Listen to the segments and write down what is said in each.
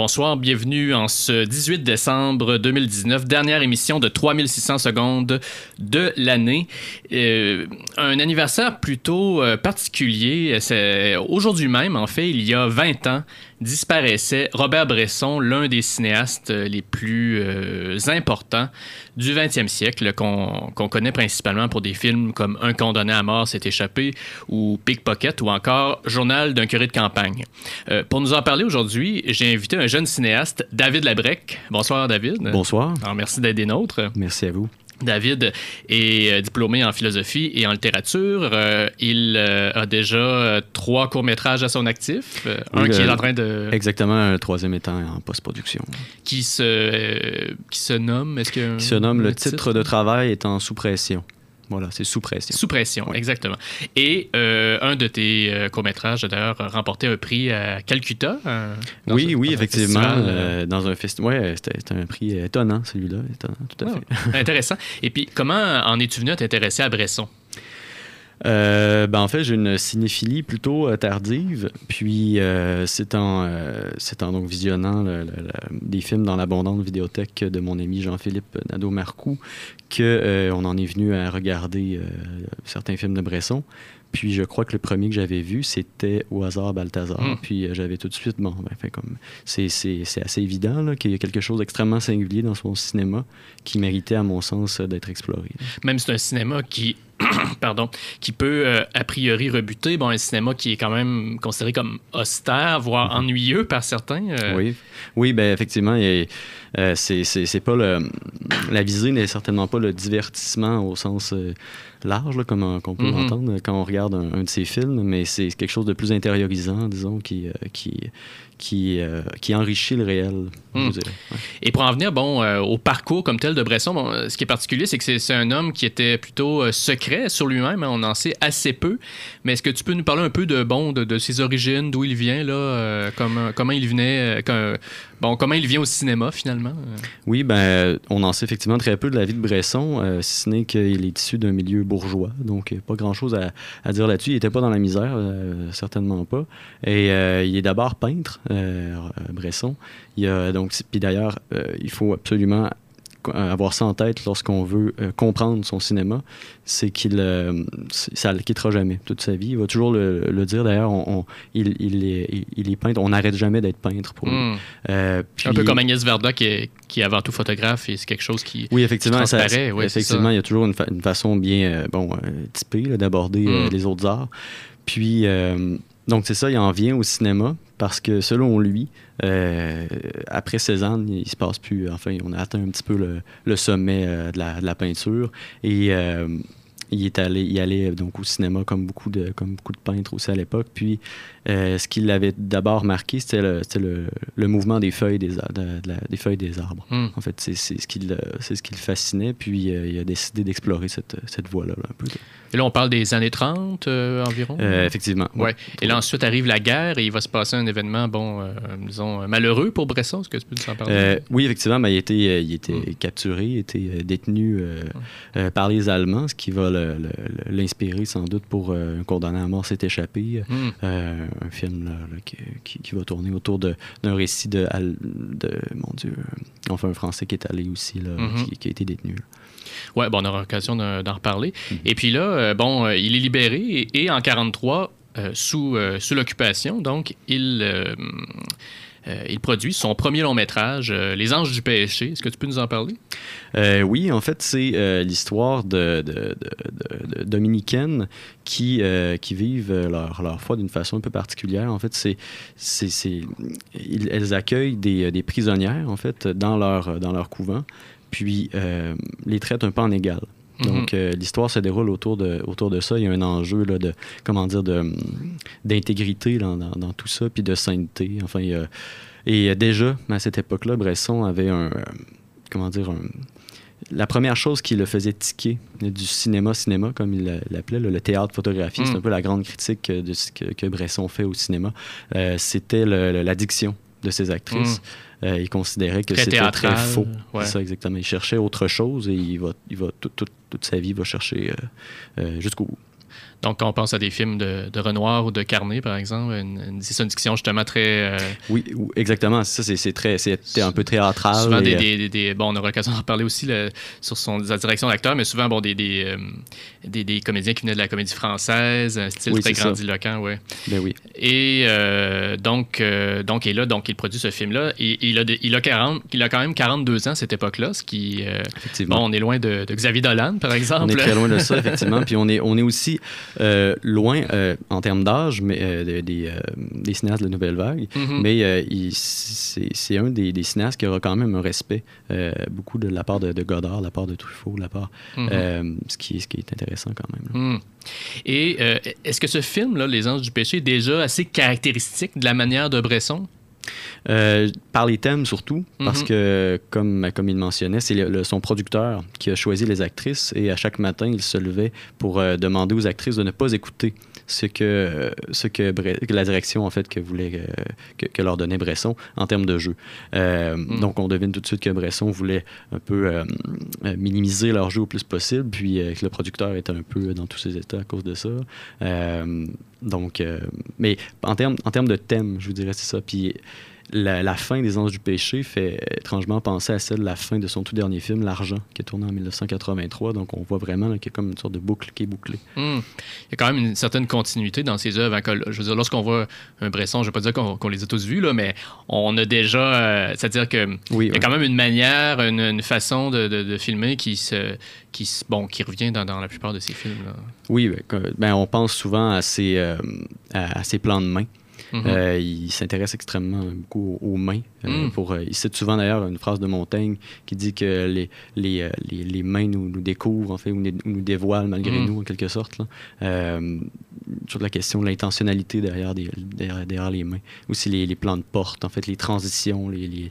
Bonsoir, bienvenue en ce 18 décembre 2019, dernière émission de 3600 secondes de l'année. Euh, un anniversaire plutôt euh, particulier. C'est aujourd'hui même, en fait, il y a 20 ans, disparaissait Robert Bresson, l'un des cinéastes les plus euh, importants du 20e siècle, qu'on connaît principalement pour des films comme Un condamné à mort s'est échappé ou Pickpocket ou encore Journal d'un curé de campagne. Euh, pour nous en parler aujourd'hui, j'ai invité un jeune cinéaste, David Labrec. Bonsoir, David. Bonsoir. Alors, merci d'être des nôtres. Merci à vous. David est euh, diplômé en philosophie et en littérature. Euh, il euh, a déjà trois courts-métrages à son actif. un qui est en train de... Exactement, un troisième étant en post-production. Qui se, qui se nomme... Est-ce que... Qui se nomme Le titre de travail est en sous-pression. Voilà, c'est sous pression. Sous pression, exactement. Et euh, un de tes euh, courts-métrages a d'ailleurs remporté un prix à Calcutta. Euh, oui, oui, effectivement. dans un festival. Oui, c'était un prix étonnant, celui-là. Étonnant, tout à fait. intéressant. Et puis, comment en es-tu venu à t'intéresser à Bresson? Euh, ben en fait, j'ai une cinéphilie plutôt euh, tardive. Puis, euh, c'est en, en, donc visionnant des films dans l'abondante vidéothèque de mon ami Jean-Philippe Nadeau-Marcoux qu'on en est venu à regarder certains films de Bresson. Puis je crois que le premier que j'avais vu, c'était Au hasard Balthazar. Hmm. Puis j'avais tout de suite, bon, ben, comme c'est assez évident qu'il y a quelque chose d'extrêmement singulier dans son cinéma qui méritait, à mon sens, d'être exploré. Même c'est un cinéma qui pardon, qui peut euh, a priori rebuter. Bon, un cinéma qui est quand même considéré comme austère, voire mhm. ennuyeux par certains. Euh. Oui, oui, ben effectivement, euh, c'est pas le, la visée n'est certainement pas le divertissement au sens large, comme on, peut mhm. l'entendre quand on regarde un, de ses films, mais c'est quelque chose de plus intériorisant, disons, qui, qui, qui, euh, qui enrichit le réel. Hmm. Et pour en venir bon, euh, au parcours comme tel de Bresson, bon, ce qui est particulier, c'est que c'est un homme qui était plutôt euh, secret sur lui-même. Hein, on en sait assez peu. Mais est-ce que tu peux nous parler un peu de, bon, de, de ses origines, d'où il vient, là, comment, comment il venait, Bon, comment il vient au cinéma finalement? Oui, ben, on en sait effectivement très peu de la vie de Bresson, euh, si ce n'est qu'il est issu d'un milieu bourgeois. Donc, pas grand-chose à, dire là-dessus. Il n'était pas dans la misère, euh, certainement pas. Et euh, il est d'abord peintre, Bresson. Il a, donc, puis d'ailleurs, il faut absolument avoir ça en tête lorsqu'on veut euh, comprendre son cinéma, c'est qu'il euh, ça le quittera jamais toute sa vie. Il va toujours le, dire. D'ailleurs, on, il, il, est, il, est, peintre. On n'arrête jamais d'être peintre pour euh, Un peu comme Agnès Verda qui est, qui est avant tout photographe et c'est quelque chose qui oui effectivement ça, effectivement il y a toujours une, façon bien bon typée d'aborder hmm. les autres arts. Puis donc c'est ça, il en vient au cinéma parce que selon lui, euh, après Cézanne, il se passe plus. Enfin, on a atteint un petit peu le, sommet euh, de, la, peinture. Et euh, il est allé, il allait donc au cinéma comme beaucoup de, comme beaucoup de peintres aussi à l'époque. Puis, ce qui l'avait d'abord marqué, c'était le, le, le, mouvement des feuilles des, des feuilles des arbres. Hmm. En fait, c'est ce qui le, c'est ce qui le fascinait. Puis, il a décidé d'explorer cette, cette voie-là un peu. Et là, on parle des années 30 euh, environ? Euh, effectivement. Ouais. Et là, ensuite arrive la guerre et il va se passer un événement, bon, euh, disons, malheureux pour Bresson. Est-ce que tu peux nous en parler? oui, effectivement. Ben, il, était, il était mm. capturé, il était détenu mm. par les Allemands, ce qui va l'inspirer sans doute pour Un condamné à mort s'est échappé. Mm. un film qui, qui, va tourner autour d'un récit de, de, mon Dieu, enfin un Français qui est allé aussi, là, mm-hmm. qui, a été détenu. Ouais, bon, on aura l'occasion d'en reparler. Mhm. Et puis là, euh, bon, euh, il est libéré et, en 43, euh, sous, sous l'occupation, donc il, il produit son premier long métrage, Les Anges du péché. Est-ce que tu peux nous en parler? oui, en fait, c'est l'histoire de, dominicaines qui, qui vivent leur, leur foi d'une façon un peu particulière. En fait, c'est, c'est, elles accueillent des, des, prisonnières, en fait, dans leur, dans leur couvent puis euh, les traitent un peu en égal. Mhm. Donc, euh, l'histoire se déroule autour de, autour de ça. Il y a un enjeu là, de, comment dire, d'intégrité dans, dans, tout ça, puis de sainteté. Enfin, et déjà, à cette époque-là, Bresson avait un, comment dire, la première chose qui le faisait tiquer du cinéma-cinéma, comme il l'appelait, le théâtre-photographie, c'est mhm. un peu la grande critique de ce que, Bresson fait au cinéma, euh, c'était l'addiction de ses actrices. Mhm. Euh, il considérait que c'était très faux. Ça, exactement. Il cherchait autre chose et il va, il va toute sa vie va chercher euh, euh, jusqu'au bout. Donc, quand on pense à des films de, de Renoir ou de Carnet, par exemple, c'est une diction justement très. Euh, oui, exactement. Ça, c'est très, c'est un peu théâtral. Souvent, des, des, des, bon, on aura l'occasion d'en parler aussi sur son, sa direction d'acteur, mais souvent, bon, des, des, des, comédiens qui venaient de la comédie française, un style très grandiloquent, ouais. Ben oui. Et donc, donc, et là, donc, il produit ce film-là. Et, il, a, il, a 40, il a quand même 42 ans à cette époque-là, ce qui. Effectivement. Bon, on est loin de, de Xavier Dolan, par exemple. On est très loin de ça, effectivement. Puis on est, on est aussi euh, loin euh, en termes d'âge mais euh, des, des, cinéastes de la nouvelle vague. Mm-hmm. Mais c'est un des, des, cinéastes qui aura quand même un respect beaucoup de la part de, Godard, de la part de Truffaut, la part, mm-hmm. ce, qui, ce qui est intéressant quand même. Mm. Et est-ce que ce film-là, Les Anges du péché, est déjà assez caractéristique de la manière de Bresson? Euh, par les thèmes surtout, parce mhm. que, comme, comme il mentionnait, c'est son producteur qui a choisi les actrices et à chaque matin, il se levait pour euh, demander aux actrices de ne pas écouter ce que, ce que, la direction en fait que voulait euh, que, leur donnait Bresson en termes de jeu. Mhm. Donc on devine tout de suite que Bresson voulait un peu minimiser leur jeu au plus possible, puis que le producteur était un peu dans tous ses états à cause de ça. donc, mais en termes en de thème, je vous dirais c'est ça. Puis la, fin des Anges du Péché fait étrangement penser à celle de la fin de son tout dernier film, L'Argent, qui est tourné en 1983. Donc, on voit vraiment qu'il y a comme une sorte de boucle qui est bouclée. Hmm. Il y a quand même une certaine continuité dans ses œuvres. Hein, je veux dire, lorsqu'on voit un Bresson, je ne vais pas dire qu'on les a tous vus, là, mais on a déjà. Euh, c'est-à-dire qu'il y a quand même une manière, une, façon de, filmer qui se. Qui, bon, qui revient dans, la plupart de ses films. Oui, ben, ben, on pense souvent à ses, euh, à ses plans de main. Mhm. Euh, il s'intéresse extrêmement beaucoup aux mains. Euh, mhm. pour, euh, il cite souvent d'ailleurs une phrase de Montaigne qui dit que les, les, les, mains nous, nous, découvrent, en fait, ou nous, dévoilent malgré mhm. nous, en quelque sorte. Là. Sur la question de l'intentionnalité derrière, derrière, les mains. Aussi les, les, plans de porte, en fait, les transitions, les,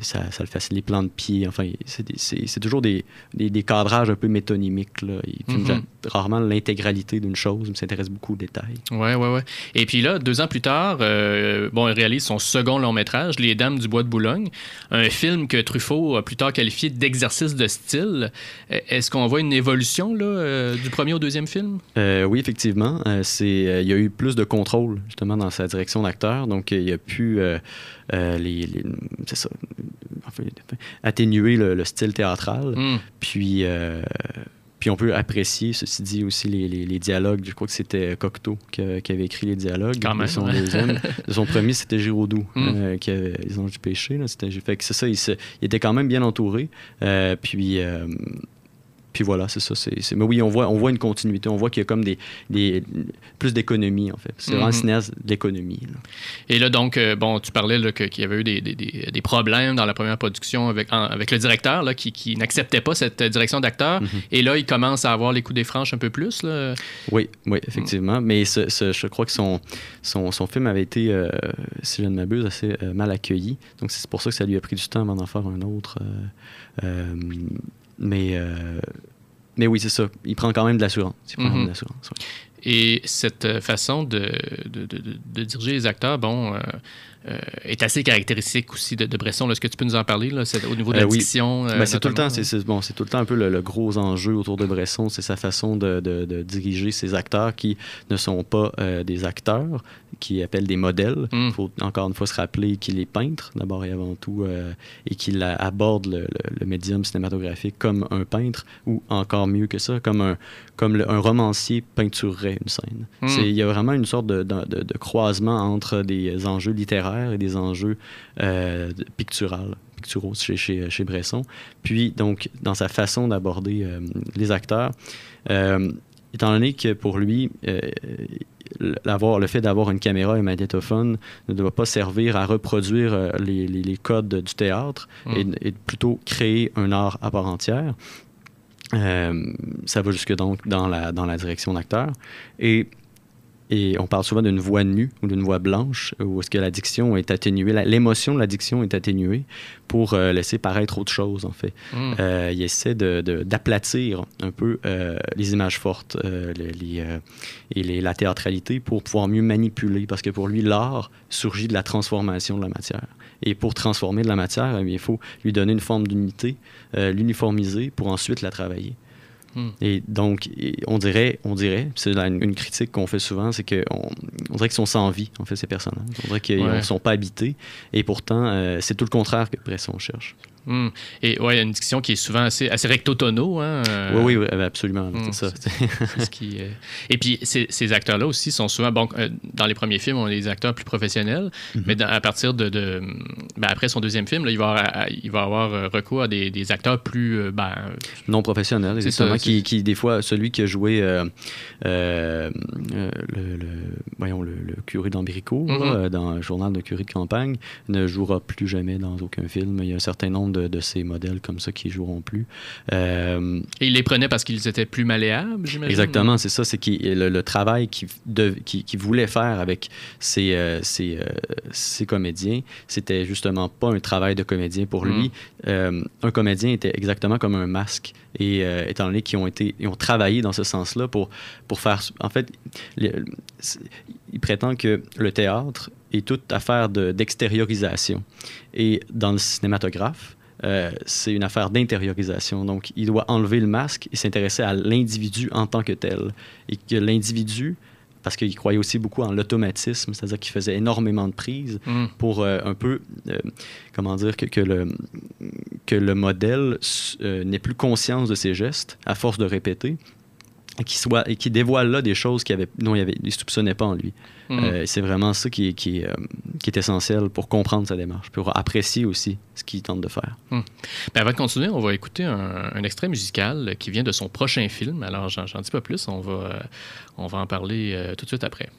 ça, ça, le facilite, les plans de pied. Enfin, c'est toujours des, des, cadrages un peu métonymiques. Là. Il filme rarement l'intégralité d'une chose, mais s'intéresse beaucoup aux détails. Ouais, ouais, ouais. Et puis là, deux ans plus tard, euh, bon, il réalise son second long métrage, Les Dames du Bois de Boulogne, un film que Truffaut a plus tard qualifié d'exercice de style. E-, est-ce qu'on voit une évolution là, euh, du premier au deuxième film? Euh, oui, effectivement. C'est, il y a eu plus de contrôle justement dans sa direction d'acteur, donc il y a pu les, c'est ça, atténuer le, style théâtral. Hmm. Puis puis on peut apprécier, ceci dit, aussi les, les, dialogues. Je crois que c'était Cocteau qui, avait écrit les dialogues. Quand même. Son, deuxième. son premier, c'était Giraudoux, mm. euh, qui avait Les Anges du Péché. Là. Fait que c'est ça, il, il, était quand même bien entouré. Euh, puis, euh, puis voilà, c'est ça. C'est, Mais oui, on voit, on voit une continuité. On voit qu'il y a comme des, des plus d'économie, en fait. C'est vraiment un mhm. cinéaste d'économie. Et là, donc, euh, bon, tu parlais qu'il y avait eu des, des, des, problèmes dans la première production avec, avec le directeur là, qui, qui n'acceptait pas cette direction d'acteur. Mhm. Et là, il commence à avoir les coups des franches un peu plus. Là. Oui, oui, effectivement. Mais ce, je crois que son, son, son film avait été, euh, si je ne m'abuse, assez euh, mal accueilli. Donc, c'est pour ça que ça lui a pris du temps avant d'en faire un autre. Mais, mais oui, c'est ça. Il prend quand même de l'assurance. Mm Et cette euh, façon de, de, de, diriger les acteurs, bon, euh, est assez caractéristique aussi de, Bresson. Est-ce que tu peux nous en parler là, au niveau de l'addiction? Oui. Ben, c'est tout le temps, c'est, bon, c'est tout le temps un peu le, gros enjeu autour de Bresson, c'est sa façon de, diriger ses acteurs qui ne sont pas des acteurs, qui appellent des modèles. Il mm. faut encore une fois se rappeler qu'il est peintre d'abord et avant tout euh, et qu'il aborde le, médium cinématographique comme un peintre ou encore mieux que ça, comme un, comme un romancier peinturerait une scène. Mm. Il y a vraiment une sorte de, de, croisement entre des enjeux littéraires et des enjeux euh, picturaux chez, chez, chez, Bresson. Puis, donc, dans sa façon d'aborder euh, les acteurs, étant donné que pour lui, le fait d'avoir une caméra et un magnétophone ne doit pas servir à reproduire euh, les, codes du théâtre mm. et, plutôt créer un art à part entière. Euh, ça va jusque donc dans la, dans la direction d'acteur. Et et on parle souvent d'une voix nue ou d'une voix blanche, où est-ce que l'addiction est atténuée, l'émotion de l'addiction est atténuée pour euh, laisser paraître autre chose, en fait. Hmm. Euh, il essaie d'aplatir de, un peu euh, les images fortes les, et les, la théâtralité pour pouvoir mieux manipuler, parce que pour lui, l'art surgit de la transformation de la matière. Et pour transformer de la matière, il faut lui donner une forme d'unité, l'uniformiser pour ensuite la travailler. Hmm. Et donc, on dirait, on dirait, c'est une, critique qu'on fait souvent, c'est qu'on on dirait qu'ils sont sans vie, en fait, ces personnages. On dirait qu'ils ne sont pas habités. Et pourtant, euh, c'est tout le contraire que Bresson cherche. Hmm. Et ouais, il y a une diction qui est souvent assez, assez recto-tono. Hein, euh. oui, oui, absolument. c'est hmm, ça. ce qui, euh. Et puis, ces, ces acteurs-là aussi sont souvent, bon, euh, dans les premiers films, on est des acteurs plus professionnels, mhm. mais à partir de. de ben, après son deuxième film, là, il, va avoir, il va avoir recours à des, des acteurs plus. Ben, non professionnels, exactement. qui, qui, des fois, celui qui a joué le, voyons, le, curé d'Ambricourt, mhm. dans le journal de curé de campagne, ne jouera plus jamais dans aucun film. Il y a un certain nombre de, ces modèles comme ça qui joueront plus. Euh, Et il les prenait parce qu'ils étaient plus malléables, j'imagine? Exactement, c'est ça. C'est le, le, travail qu'il qui, voulait faire avec ses, euh, euh, comédiens, c'était justement pas un travail de comédien pour lui. Hmm. un comédien était exactement comme un masque. Et étant donné qu'ils ont, été, ils ont travaillé dans ce sens-là pour, pour faire... En fait, il prétend que le théâtre est toute affaire d'extériorisation. Et dans le cinématographe, euh, c'est une affaire d'intériorisation. Donc, il doit enlever le masque et s'intéresser à l'individu en tant que tel. Et que l'individu, parce qu'il croyait aussi beaucoup en l'automatisme, c'est-à-dire qu'il faisait énormément de prises mm. pour euh, un peu, euh, comment dire, que, que, le, que le modèle n'ait plus conscience de ses gestes à force de répéter et qui, soit, et qui dévoile là des choses qui dont il ne soupçonnait pas en lui. Mm. Euh, c'est vraiment ça qui, qui, euh, qui, est essentiel pour comprendre sa démarche, pour apprécier aussi ce qu'il tente de faire. Mm. Ben, avant de continuer, on va écouter un, un, extrait musical qui vient de son prochain film. Alors, j'en dis pas plus, on va, euh, on va en parler tout de suite après.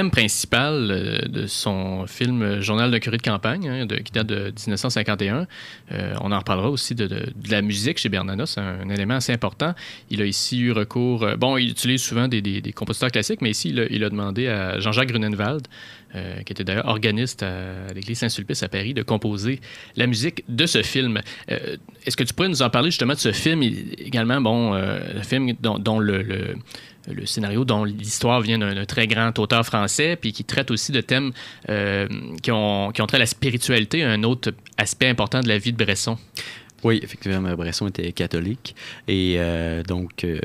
Thème principal euh, de son film Journal d'un curé de campagne, hein, qui date de 1951. Euh, on en reparlera aussi de, la musique chez Bernanos, c'est un, élément assez important. Il a ici eu recours. Euh, bon, il utilise souvent des, compositeurs classiques, mais ici, il a, demandé à Jean-Jacques Grunenwald, qui était d'ailleurs organiste à, l'église Saint-Sulpice à Paris, de composer la musique de ce film. Est-ce que tu pourrais nous en parler justement de ce film? Également, bon, le film dont, le scénario dont l'histoire vient d'un très grand auteur français, puis qui traite aussi de thèmes euh, qui, ont, qui ont trait à la spiritualité, un autre aspect important de la vie de Bresson. Oui, effectivement, Bresson était catholique. Et euh, donc, euh,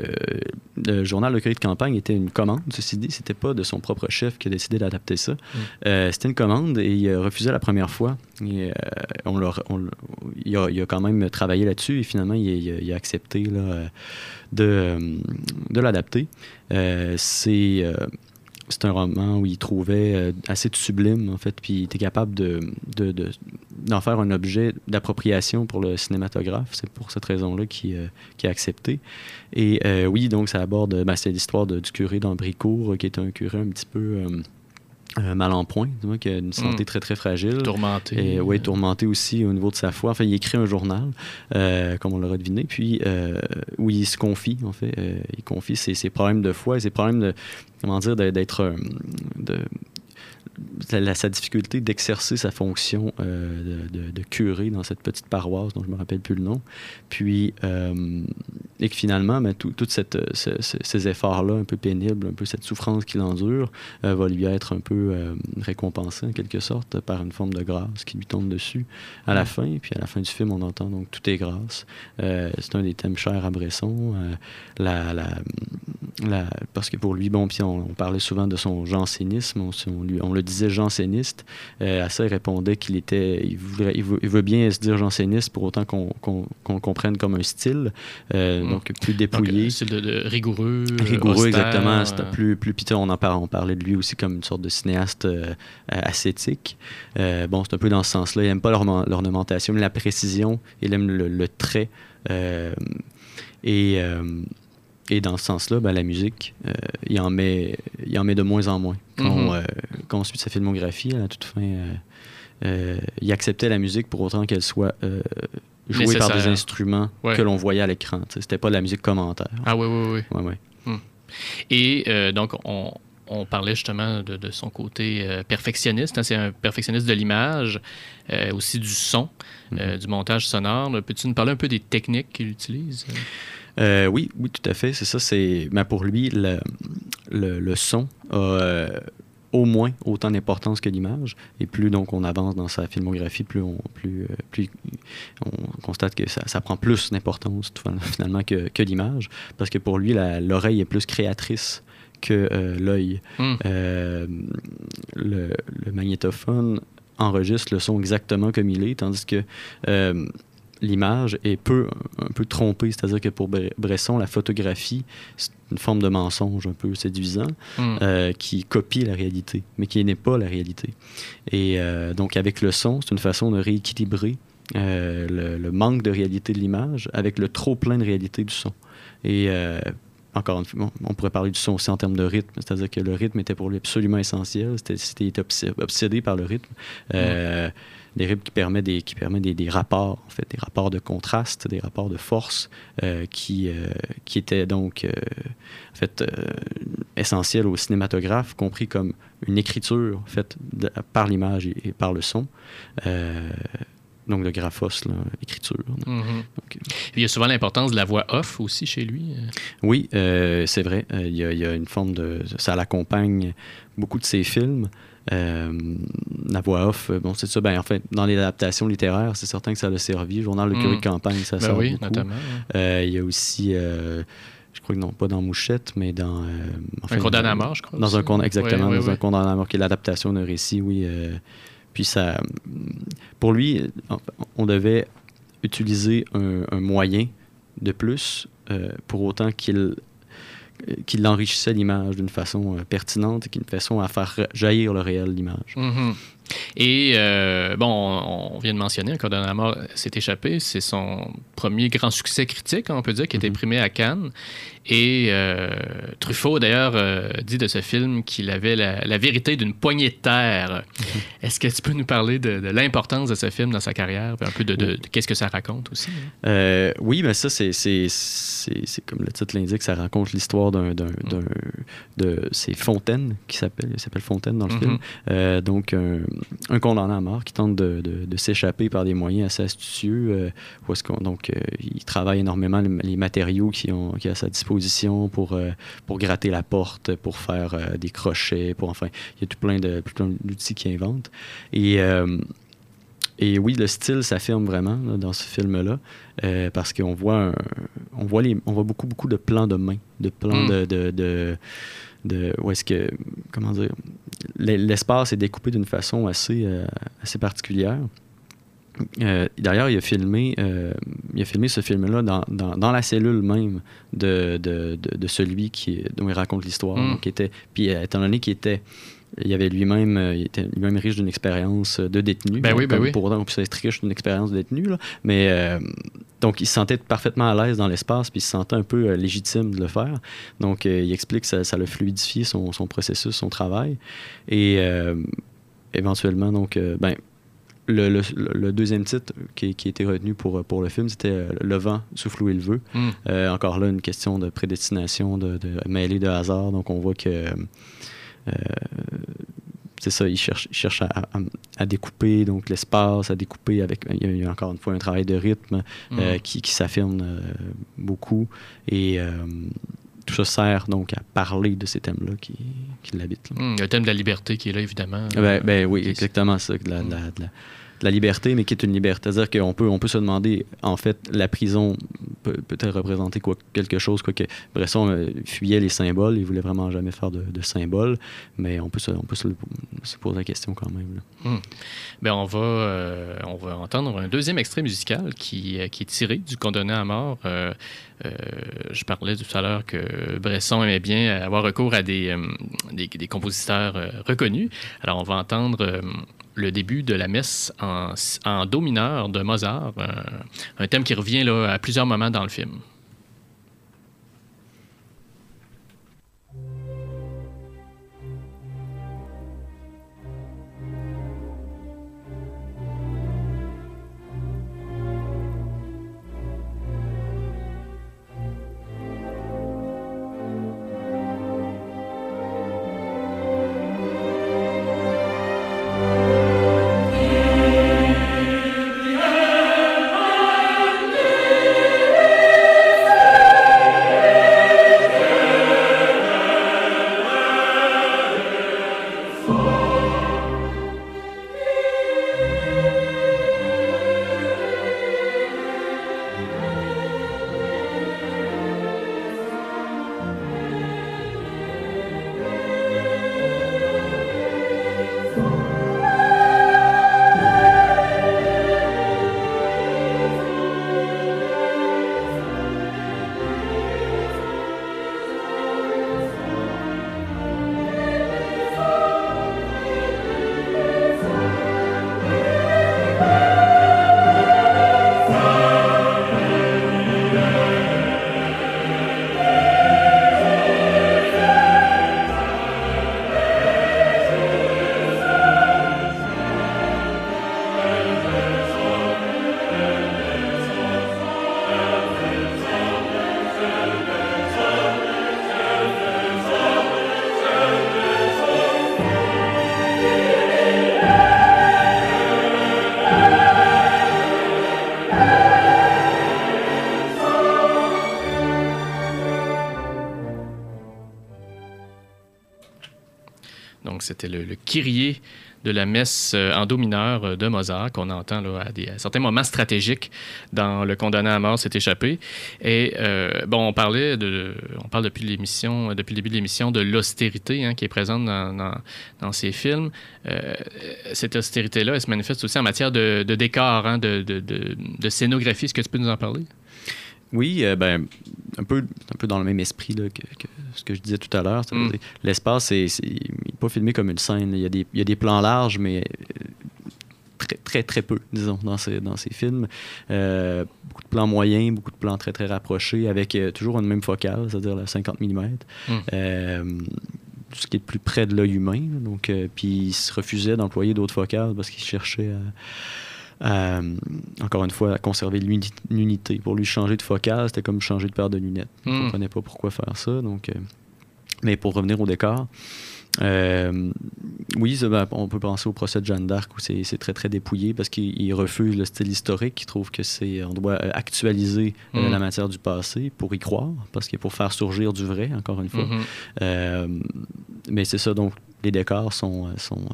le journal Le Curé de campagne était une commande, ceci dit. C'était pas de son propre chef qui a décidé d'adapter ça. Mm. C'était une commande et il a refusé la première fois. Et, on, il, a, il, a, quand même travaillé là-dessus et finalement, il, il a accepté là, de, euh, de l'adapter. Euh, c'est euh, c'est un roman où il trouvait assez de sublime, en fait, puis il était capable de, de, d'en faire un objet d'appropriation pour le cinématographe. C'est pour cette raison-là qu'il, a accepté. Et oui, donc ça aborde, ben, c'est l'histoire du curé d'Ambricourt, qui est un curé un petit peu euh, mal en point, dis qui a une santé Mm. très très fragile. Tourmenté. Et oui, tourmenté aussi au niveau de sa foi. Enfin, il écrit un journal, euh, comme on l'aura deviné, puis euh, où il se confie, en fait. Euh, il confie ses, ses problèmes de foi et ses problèmes de, comment dire, d'être, euh, de, la- sa difficulté d'exercer sa fonction euh, de, de- de curé dans cette petite paroisse dont je me rappelle plus le nom. Puis, euh, et que finalement, ben, toute cette, ce- ce- ces efforts-là un peu pénibles, un peu cette souffrance qu'il endure, euh, va lui être un peu récompensé en quelque sorte par une forme de grâce qui lui tombe dessus à la fin. Puis à la fin du film, on entend donc tout est grâce. C'est un des thèmes chers à Bresson. La, la, la- parce que pour lui, bon, puis on, on parlait souvent de son jansénisme, on, on lui, on le disait janséniste. Euh, à ça, il répondait qu'il était, il, veut, il veut bien se dire janséniste pour autant qu'on comprenne comme un style, euh, donc plus dépouillé. c'est de, de rigoureux. euh, Rigoureux, austère, exactement. Euh, plus, plus piteux. On en parlait, on parlait de lui aussi comme une sorte de cinéaste ascétique. Bon, c'est un peu dans ce sens-là. Il n'aime pas l'ornement- l'ornementation, mais la précision. Il aime le, le trait. Et, et dans ce sens-là, ben, la musique, euh, il, en met, il en met de moins en moins. Quand, Mhm. on, euh, quand on suit sa filmographie, à la toute fin, euh, il acceptait la musique pour autant qu'elle soit jouée par des instruments Ouais. que l'on voyait à l'écran. C'était pas de la musique commentaire. Ah oui, oui, oui. Ouais, ouais. Et euh, donc, on, on parlait justement de, de son côté euh, perfectionniste. hein. c'est un perfectionniste de l'image, euh, aussi du son, euh, du montage sonore. Peux-tu nous parler un peu des techniques qu'il utilise? Euh, oui, oui, tout à fait. C'est ça. C'est ben, pour lui le, le, le son a euh, au moins autant d'importance que l'image. Et plus donc on avance dans sa filmographie, plus on plus euh, plus on constate que ça, ça prend plus d'importance finalement que, que l'image, parce que pour lui l'oreille est plus créatrice que euh, l'œil. Hmm. Euh, le, le magnétophone enregistre le son exactement comme il est, tandis que euh, l'image est peu, un peu trompée. C'est-à-dire que pour Bre- Bresson, la photographie, c'est une forme de mensonge un peu séduisant Hmm. euh, qui copie la réalité, mais qui n'est pas la réalité. Et euh, donc, avec le son, c'est une façon de rééquilibrer euh, le, le manque de réalité de l'image avec le trop plein de réalité du son. Et encore une fois, on pourrait parler du son aussi en termes de rythme, c'est-à-dire que le rythme était pour lui absolument essentiel. C'était, c'était il était obs- obsédé par le rythme. Euh, Des rythmes qui permettent, des, qui permettent des, des rapports, en fait, des rapports de contraste, des rapports de force euh, qui, euh, qui étaient donc euh, en fait, essentiels au cinématographe, compris comme une écriture faite de- par l'image et, et par le son. Donc de graphos, là, écriture. Mhm. Donc, Il y a souvent l'importance de la voix off aussi chez lui. Oui, euh, c'est vrai. Euh, Il y, a- il y a une forme de. Ça l'accompagne beaucoup de ses films. Euh, la voix off, euh, bon, c'est ça. Ben, en fait, dans les adaptations littéraires, c'est certain que ça l'a servi. Journal de Mm. curé de campagne, ça Ben sert oui, beaucoup. notamment. Euh, il y a aussi, je crois que non, pas dans Mouchette, mais dans. euh, enfin, Un condamné à mort, je crois. Dans un aussi. con- exactement, dans un condamné à mort, qui est l'adaptation d'un récit, oui. euh, puis ça. Pour lui, on- on devait utiliser un, un moyen de plus euh, pour autant qu'il qu'il enrichissait l'image d'une façon euh, pertinente et d'une façon à faire jaillir le réel l'image. Mhm. Et euh, bon, on, on vient de mentionner, mort s'est échappé. C'est son premier grand succès critique, on peut dire, qui a été Mhm. primé à Cannes. Et euh, Truffaut, d'ailleurs, euh, dit de ce film qu'il avait la, la vérité d'une poignée de terre. Est-ce que tu peux nous parler de, de l'importance de ce film dans sa carrière, puis un peu de, de- de qu'est-ce que ça raconte aussi? hein? Oui, mais ça, c'est, c'est, c'est, c'est comme le titre l'indique, ça raconte l'histoire d'un, d'un- de ces Fontaine, qui s'appelle, Fontaine dans le Mhm. film. Donc, un, condamné à mort qui tente de, de- de s'échapper par des moyens assez astucieux. euh, où est-ce qu'on, donc, euh, il travaille énormément les, les matériaux qui ont, qui a à sa disposition pour, euh, pour gratter la porte, pour faire des crochets, pour enfin, il y a tout plein, de, tout plein d'outils qu'il invente. Et. et oui, le style s'affirme vraiment là, dans ce film-là, parce qu'on voit, un- on voit, les, on voit beaucoup, beaucoup de plans de main, de plans Mm. de, de, de, où est-ce que, comment dire, l'e- l'espace est découpé d'une façon assez, euh, assez particulière. Euh, D'ailleurs, il a filmé, euh, il a filmé ce film-là dans, dans, dans la cellule même de, de, de, de celui qui, dont il raconte l'histoire. Mm. Était, puis étant donné qu'il était il avait lui-même, il était lui-même riche d'une expérience de détenu. Ben oui, ben oui. Pour autant, on puisse être riche d'une expérience de détenu. Là. Mais donc, il se sentait parfaitement à l'aise dans l'espace, puis il se sentait un peu légitime de le faire. Donc, il explique que ça, ça a fluidifié son, son, processus, son travail. Et éventuellement, donc, ben, le, deuxième titre qui, qui, a été retenu pour, pour le film, c'était euh, Le vent souffle où il veut. Hmm. Euh, encore là, une question de prédestination, de, de mêlée de hasard. Donc, on voit que. Euh, c'est ça, il cherche, cherche à, découper donc l'espace, à découper avec. Il y, a, encore une fois un travail de rythme hmm. qui, qui s'affirme beaucoup. Et tout ça sert donc à parler de ces thèmes-là qui, qui l'habitent. Hmm, le thème de la liberté qui est là, évidemment. Ben, ben oui, exactement ça. De la, de la, la liberté, mais qui est une liberté. C'est-à-dire qu'on peut, on peut se demander, en fait, la prison peut peut-être représenter quoi, quelque chose, quoi que Bresson euh, fuyait les symboles, il voulait vraiment jamais faire de, symboles, mais on peut, se, on peut se, poser la question quand même. Hmm. Ben, on, va, euh, on va entendre un deuxième extrait musical qui, euh, qui est tiré du Condamné à mort. je parlais tout à l'heure que Bresson aimait bien avoir recours à des compositeurs reconnus. Alors, on va entendre le début de la messe en, en do mineur de Mozart, un, thème qui revient là, à plusieurs moments dans le film. C'était le, Kyrie de la messe euh, en do mineur euh, de Mozart qu'on entend là, à, des, certains moments stratégiques dans Le condamné à mort s'est échappé. Et euh, bon, on parlait de, on parle depuis l'émission, depuis le début de l'émission de l'austérité hein, qui est présente dans, dans, ces films. cette austérité-là, elle se manifeste aussi en matière de, décor, hein, de, de, de scénographie. Est-ce que tu peux nous en parler? Oui, ben, un peu, un peu dans le même esprit que, ce que je disais tout à l'heure. Mm. L'espace, c'est pas filmé comme une scène. Il y a des, il y a des plans larges, mais euh, très, très, très peu, disons, dans ces, dans ces films. Euh, beaucoup de plans moyens, beaucoup de plans très, très rapprochés, avec euh, toujours une même focale, c'est-à-dire la 50 mm. Mm. ce qui est plus près de l'œil humain. Donc, puis il se refusait d'employer d'autres focales parce qu'il cherchait à encore une fois, à conserver l'unité. Pour lui, changer de focale, c'était comme changer de paire de lunettes. Il ne hmm. comprenait pas pourquoi faire ça. Donc, euh, mais pour revenir au décor, euh, oui, ben, on peut penser au procès de Jeanne d'Arc où c'est très très dépouillé parce qu'il refuse le style historique. Il trouve que c'est on doit euh, actualiser hmm. la matière du passé pour y croire parce que pour faire surgir du vrai, encore une fois. Hmm. mais c'est ça, donc les décors sont, sont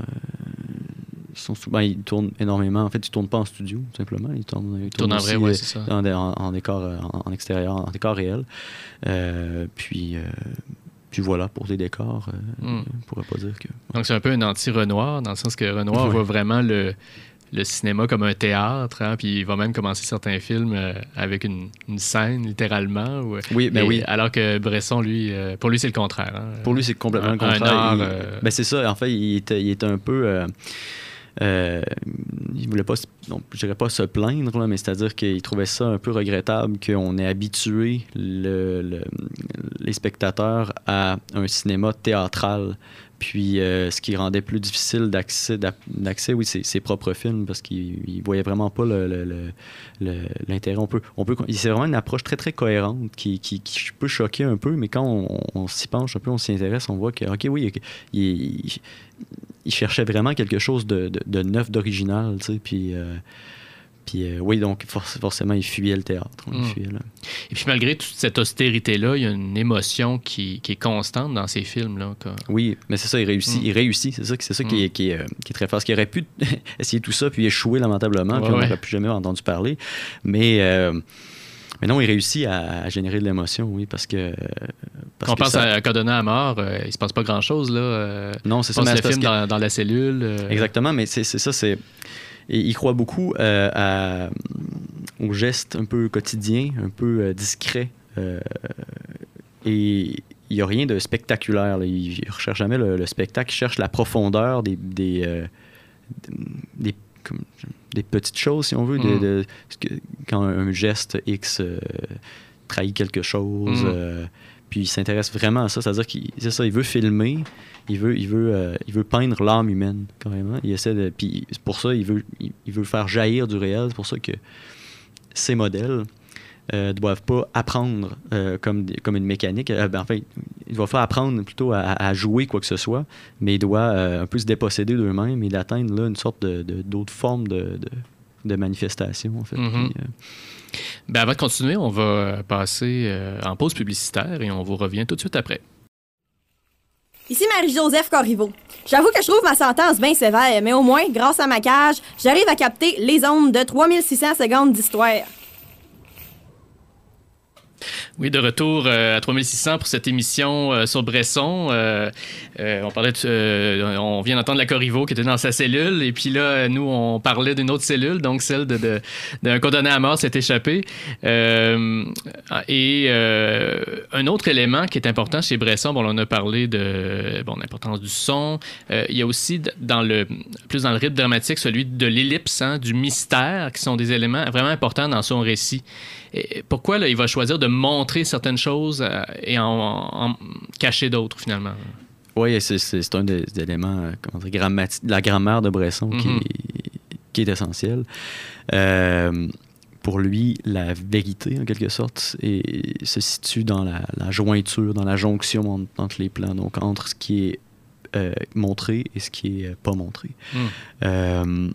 sont souvent, ils tournent énormément. En fait, ils tournent pas en studio, tout simplement. Ils tournent, ils tournent, en vrai, ouais, c'est ça. En, en, décor, euh, en, extérieur, en décor réel. Euh, puis, euh, puis voilà, pour des décors, hmm. on pourrait pas dire que. Donc, c'est un peu un anti-Renoir, dans le sens que Renoir voit vraiment le le cinéma comme un théâtre, hein, puis il va même commencer certains films euh, avec une, scène, littéralement. oui, ben oui. Alors que Bresson, lui, euh, pour lui, c'est le contraire. Hein. Pour lui, c'est complètement le contraire. ben c'est ça, en fait, il il était un peu... Euh, il voulait pas, je dirais pas se plaindre, là, mais c'est-à-dire qu'il trouvait ça un peu regrettable qu'on ait habitué le, les spectateurs à un cinéma théâtral. Puis euh, ce qui rendait plus difficile d'accès, d'accès oui, ses, propres films, parce qu'il voyait vraiment pas l'intérêt. On peut, on peut, c'est vraiment une approche très, très cohérente qui, qui, peut choquer un peu, mais quand on, s'y penche un peu, on s'y intéresse, on voit que, OK, oui, cherchait vraiment quelque chose de, de, neuf, d'original, tu sais, puis... Euh, puis euh, oui, donc forcément, il fuyait le théâtre. Hmm. Et puis malgré toute cette austérité-là, il y a une émotion qui, qui est constante dans ces films-là. Oui, mais c'est ça, il réussit. Hmm. Il réussit, c'est ça, c'est ça qui, est, qui, est, euh, qui, est, très fort. Parce qu'il aurait pu essayer tout ça, puis échouer lamentablement, puis on n'aurait plus jamais entendu parler. Mais... Mais non, il réussit à, générer de l'émotion, oui, parce que. Parce on pense à Codona à mort, euh, il se passe pas grand-chose, là. Euh, non, c'est ça. Le film dans, la cellule. Euh. Exactement, mais c'est ça, c'est. Il croit beaucoup à, aux gestes un peu quotidiens, un peu discrets. et il n'y a rien de spectaculaire. Il ne recherche jamais le, spectacle, il cherche la profondeur des, des, des des petites choses, si on veut, de, mm. quand un geste X euh, trahit quelque chose. Mm. Euh, puis il s'intéresse vraiment à ça, c'est-à-dire qu'il ça, il veut filmer, il veut, il veut, euh, il veut peindre l'âme humaine carrément. Il essaie de, puis pour ça, il veut, il veut faire jaillir du réel. C'est pour ça que ces modèles, ne euh, doivent pas apprendre euh, comme, comme une mécanique. Euh, ben, enfin, ils doivent pas apprendre plutôt à, jouer quoi que ce soit, mais ils doivent un peu se déposséder d'eux-mêmes et d'atteindre là une sorte de, d'autres formes de, de, manifestation, en fait. Mm-hmm. ben, avant de continuer, on va passer en pause publicitaire et on vous revient tout de suite après. Ici Marie-Joseph Corriveau. J'avoue que je trouve ma sentence bien sévère, mais au moins, grâce à ma cage, j'arrive à capter les ondes de 3600 secondes d'histoire. Oui, de retour euh, à 3600 pour cette émission euh, sur Bresson. Euh, on parlait, on vient d'entendre la Corriveau qui était dans sa cellule, et puis là, nous, on parlait d'une autre cellule, donc celle d'un de, condamné à mort s'est échappé. et un autre élément qui est important chez Bresson, bon, on a parlé de bon, l'importance du son. il y a aussi dans le plus dans le rythme dramatique celui de l'ellipse, hein, du mystère, qui sont des éléments vraiment importants dans son récit pourquoi là, il va choisir de montrer certaines choses euh, et en, cacher d'autres finalement? Oui, c'est un des, éléments euh, de la grammaire de Bresson qui, qui, est essentiel. Euh, pour lui, la vérité, en quelque sorte, se situe dans la, jointure, dans la jonction entre, les plans, donc entre ce qui est montré et ce qui est pas montré. Mm.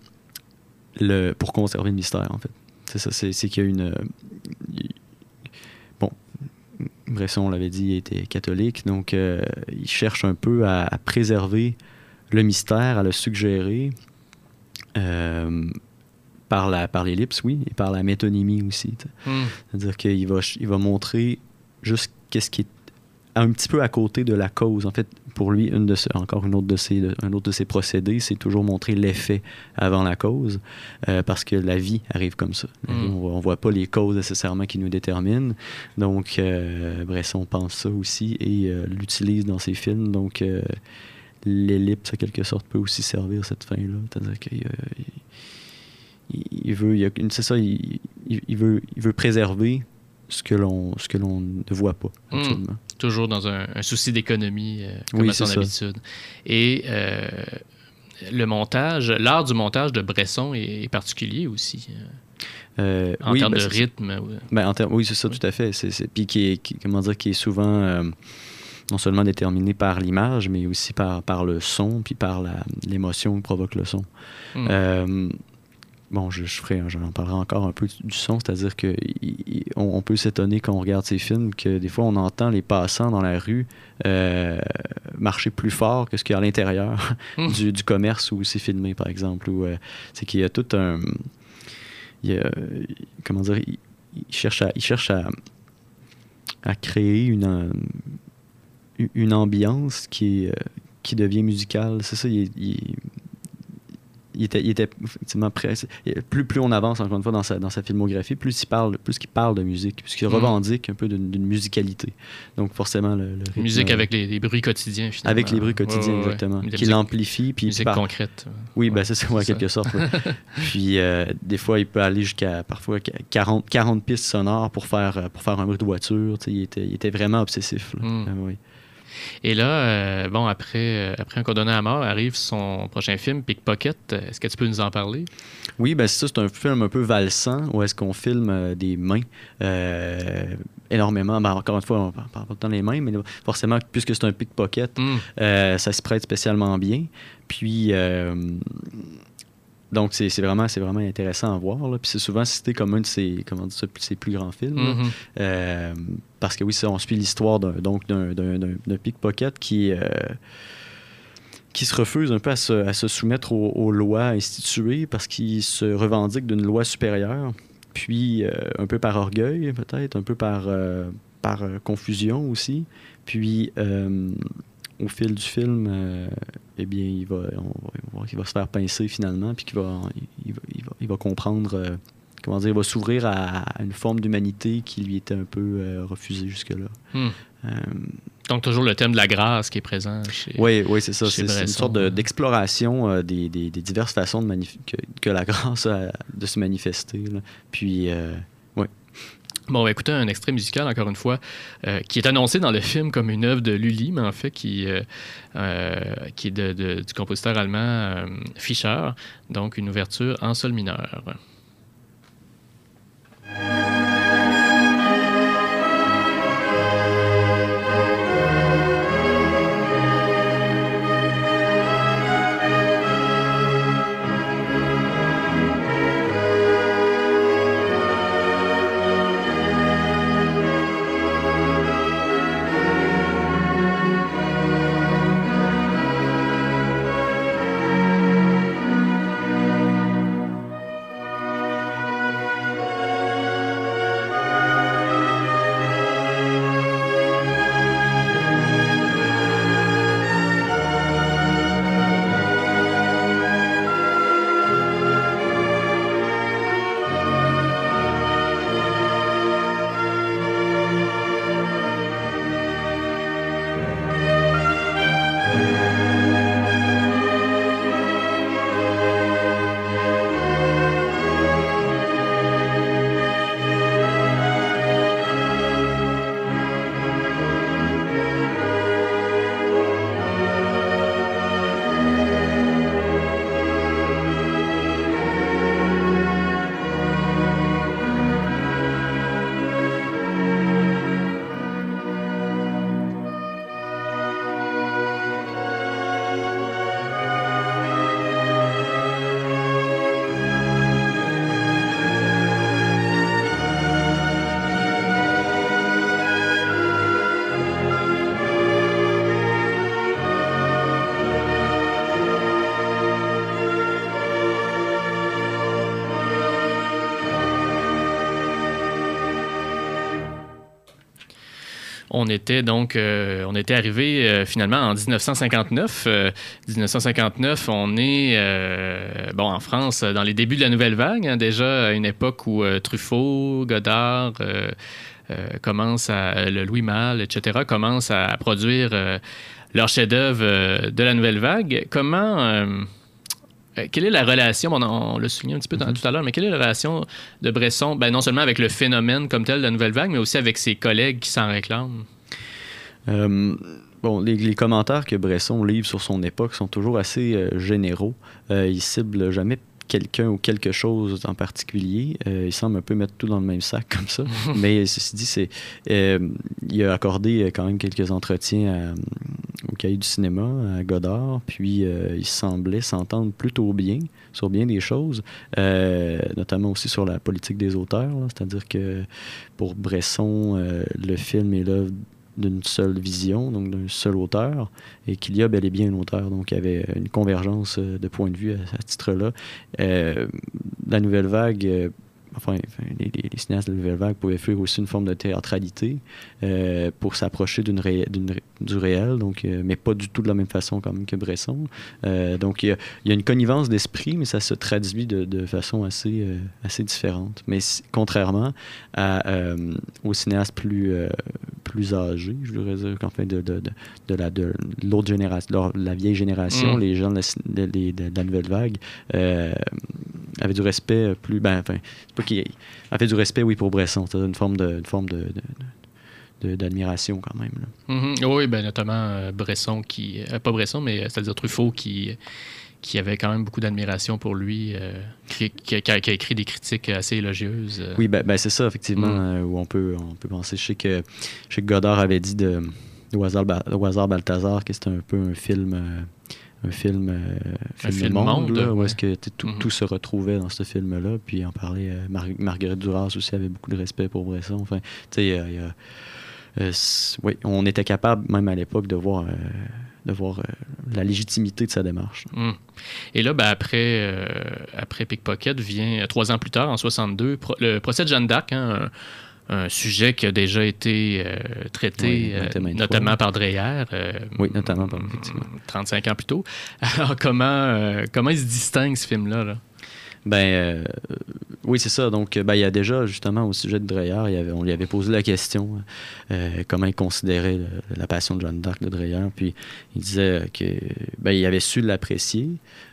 le, pour conserver le mystère, en fait. C'est ça, c'est qu'il y a une. bon, Bresson, on l'avait dit, était catholique, donc euh, il cherche un peu à, préserver le mystère, à le suggérer. Euh, par la par l'ellipse, oui, et par la métonymie aussi. Hmm. C'est-à-dire qu'il va, il va montrer juste qu'est-ce qui est un petit peu à côté de la cause. En fait, pour lui, une de encore une autre de ses, un autre de ses procédés, c'est toujours montrer l'effet avant la cause, euh, parce que la vie arrive comme ça. Mm. on ne voit pas les causes nécessairement qui nous déterminent. Donc, euh, Bresson pense ça aussi et euh, l'utilise dans ses films. Donc, l'ellipse, en quelque sorte, peut aussi servir cette fin-là. C'est-à-dire qu'il il veut, c'est ça, il, veut, il veut préserver ce que l'on ce que l'on ne voit pas mm. Toujours dans un, souci d'économie, euh, comme à son habitude. Et euh, le montage, l'art du montage de Bresson est, particulier aussi. Euh, en termes ben, de rythme. Ben, en oui, c'est ça, tout à fait. C'est, puis qui est, comment dire, qui est souvent non seulement déterminé par l'image, mais aussi par, par le son, puis par l'émotion que provoque le son. Mm bon, je, je ferai, j'en parlerai encore un peu du son, c'est-à-dire que on, peut s'étonner quand on regarde ces films que des fois on entend les passants dans la rue euh, marcher plus fort que ce qu'il y a à l'intérieur hmm. du, commerce où c'est filmé, par exemple. Euh, c'est qu'il y a tout un, il y a, comment dire, il, cherche à, il cherche à, à créer une une ambiance qui qui devient musicale. C'est ça, il, il était, il était effectivement prêt. Plus, plus on avance, encore une fois, dans sa, dans sa filmographie, plus il parle, plus qu'il parle de musique, puisqu'il Mm. revendique un peu d'une musicalité. Donc, forcément, le, le rythme- Musique avec les, les bruits quotidiens, finalement. avec les bruits quotidiens, Ouais, ouais, ouais. exactement. Qui l'amplifie. Musique par- concrète. Oui, ben c'est ça, en quelque sorte. Puis euh, des fois, il peut aller jusqu'à parfois 40, 40 pistes sonores pour faire, euh, pour faire un bruit de voiture. Il était, il était vraiment obsessif. là. Mm. Ah oui. Et là, euh, bon, après, euh, après Un condamné à mort, arrive son prochain film, Pickpocket. Est-ce que tu peux nous en parler? Oui, ben c'est ça, c'est un film un peu valsant où est-ce qu'on filme euh, des mains euh, énormément. Ben, encore une fois, on parle pas tant des mains, mais forcément, puisque c'est un pickpocket, euh, ça se prête spécialement bien. Puis, euh, donc, c'est vraiment, vraiment intéressant à voir. là. Puis, c'est souvent cité comme un de ses, comment ça, ses plus grands films. Euh, parce que oui, ça, on suit l'histoire d'un, pickpocket qui, euh, qui se refuse un peu à se, soumettre aux, lois instituées parce qu'il se revendique d'une loi supérieure, puis euh, un peu par orgueil peut-être, un peu par, euh, par confusion aussi. Puis au fil du film, eh bien, il va, on va, on va- il va se faire pincer finalement, puis qu'il va, il, va, il va, comprendre comment dire, va s'ouvrir à, à une forme d'humanité qui lui était un peu euh, refusée jusque-là. Hmm. Euh, Donc, toujours le thème de la grâce qui est présent chez. oui, oui, c'est ça. C'est une sorte de- d'exploration euh, des, des- des diverses façons de que, que la grâce a de se manifester. là. Puis, euh, Bon, on va écouter un extrait musical, encore une fois, euh, qui est annoncé dans le film comme une œuvre de Lully, mais en fait, qui, euh, euh, qui est de- de- du compositeur allemand Fischer. Donc, une ouverture en sol mineur. Bye. On était donc, euh, on était arrivé euh, finalement en 1959. Euh, 1959, on est euh, bon en France dans les débuts de la nouvelle vague, hein, déjà à une époque où euh, Truffaut, Godard, euh, euh, à le Louis Malle, etc. commencent à produire euh, leurs chefs-d'œuvre euh, de la nouvelle vague. Comment euh, quelle est la relation, on, on l'a souligné un petit peu dans- tout à l'heure, mais quelle est la relation de Bresson, ben, non seulement avec le phénomène comme tel de la nouvelle vague, mais aussi avec ses collègues qui s'en réclament? Euh, bon, les, les commentaires que Bresson livre sur son époque sont toujours assez euh, généraux. Il cible jamais quelqu'un ou quelque chose en particulier. Euh, il semble un peu mettre tout dans le même sac comme ça. Mais ceci dit, c'est, euh, il a accordé quand même quelques entretiens cahier du cinéma à Godard. Puis euh, il semblait s'entendre plutôt bien sur bien des choses, euh, notamment aussi sur la politique des auteurs. C'est-à-dire que pour Bresson, euh, le film est l'œuvre d'une seule vision, donc d'un seul auteur, et qu'il y a bel et bien un auteur. Donc, il y avait une convergence euh, de points de vue à, ce titre-là. La nouvelle vague, enfin, les, cinéastes de la Nouvelle Vague pouvaient faire aussi une forme de théâtralité euh, pour s'approcher d'une du réel, donc, mais pas du tout de la même façon comme que Bresson. donc, il y, a une connivence d'esprit, mais ça se traduit de, de façon assez, assez différente. Mais contrairement à, aux cinéastes plus, plus âgés, je voudrais dire, qu'en fait, de, de, de, la, de l'autre génération, la vieille génération, mm. les gens de la, la Nouvelle Vague, avait du respect plus. Ben, enfin, c'est pas qu'il avait du respect, oui, pour Bresson. C'est une forme de, une forme de, d'admiration quand même. Mm-hmm. Oui, ben, notamment euh, Bresson, qui. Euh, pas Bresson, mais euh, c'est-à-dire Truffaut, qui, qui avait quand même beaucoup d'admiration pour lui, qui, qui, a, écrit des critiques assez élogieuses. Oui, ben, ben c'est ça, effectivement, mm. où on peut, on peut penser. Je sais que, je sais que Godard avait dit de, de Balthazar que c'était un peu un film un film, euh, film, monde, où est-ce que tout, mm-hmm. tout, se retrouvait dans ce film-là. Puis en parlait, euh, Marguerite Duras aussi avait beaucoup de respect pour Bresson. Enfin, tu sais, euh, oui, on était capable, même à l'époque, de voir, de voir la légitimité de sa démarche. Mm. Et là, ben, après, après Pickpocket vient, trois ans plus tard, en 62, le procès de Jeanne d'Arc, hein, un sujet qui a déjà été euh, traité euh, notamment par Dreyer. Euh, oui, notamment par 35 ans plus tôt. Alors, comment, comment il se distingue ce film-là? Là? Ben, oui, c'est ça. Donc, ben, il y a déjà, justement, au sujet de Dreyer, on lui avait posé la question comment il considérait la passion de Jeanne d'Arc de Dreyer. Puis, il disait que ben, il avait su l'apprécier,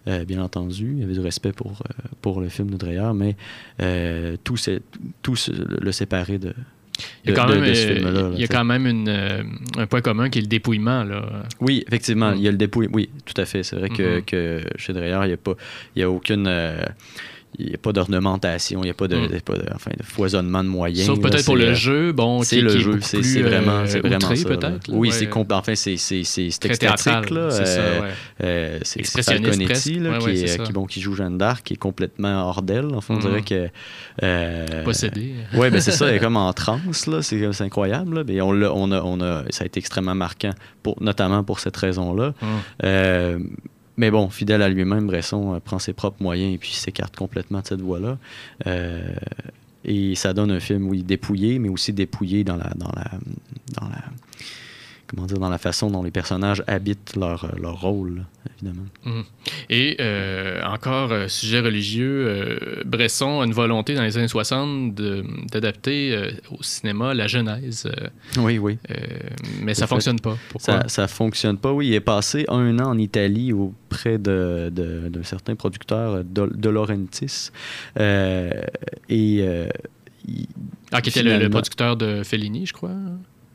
euh, bien entendu. Il avait du respect pour, euh, pour le film de Dreyer, mais euh, tout, tout le séparer de, il y a quand même, il y a quand même une, un point commun qui est le dépouillement. Là. Oui, effectivement, mm. il y a le dépouillement. Oui, tout à fait. C'est vrai que, mm-hmm. que, chez Dreyer, il n'y a, pas, il y a aucune il n'y a pas d'ornementation, il n'y a pas de, hmm. enfin, de, foisonnement de moyens. Sauf peut-être pour le jeu, bon, c'est le jeu, c'est vraiment, euh, c'est vraiment ça. peut-être. Oui, c'est enfin c'est c'est extatique là, c'est euh, euh, c'est Falconetti là, qui, est, qui, bon, qui joue Jeanne d'Arc, qui est complètement hors d'elle. Enfin, on dirait hmm. que euh, possédé. Oui, ben c'est ça, elle est comme en transe là, c'est incroyable. Là. Mais on, on a, on a, ça a été extrêmement marquant, pour, notamment pour cette raison-là. Hmm. Mais bon, fidèle à lui-même, Bresson euh, prend ses propres moyens et puis s'écarte complètement de cette voie-là. Euh, et ça donne un film, oui, dépouillé, mais aussi dépouillé dans la, dans la, dans la, comment dire, dans la façon dont les personnages habitent leur, leur rôle, évidemment. Mhm. Et euh, encore, euh, sujet religieux, euh, Bresson a une volonté dans les années 60 d'adapter au cinéma la Genèse. oui, oui. mais ça ne fonctionne pas. Pourquoi? Ça ne fonctionne pas, oui. Il est passé un an en Italie auprès d'un de, de, certain producteur, De, Laurentiis. et... ah, qui était le, producteur de Fellini, je crois.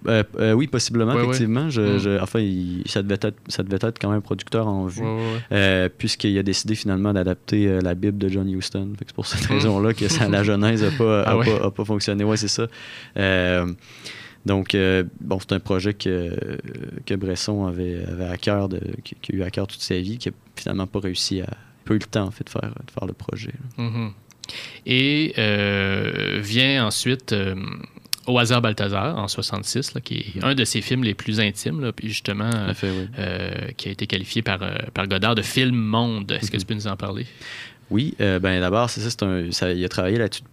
Euh, euh, oui, possiblement, effectivement. Je, mm. enfin, ça, devait être, ça devait être quand même producteur en vue, euh, puisqu'il a décidé finalement d'adapter la Bible de John Huston. C'est pour cette mm. raison-là que ça, la Genèse n'a pas, ah a pas, fonctionné. Oui, c'est ça. donc, bon, c'est un projet que, que Bresson avait, avait à cœur, de, qui, a eu à cœur toute sa vie, qui n'a finalement pas réussi à. pas eu le temps, en fait, de faire, de faire le projet. Mm-hmm. Et vient ensuite au hasard Balthazar en 66, qui est un de ses films les plus intimes, puis justement, euh, qui a été qualifié par, euh, par Godard de film monde. Est-ce que mhm. tu peux nous en parler? Oui, euh, ben d'abord, c'est ça, un, ça, il a travaillé là-dessus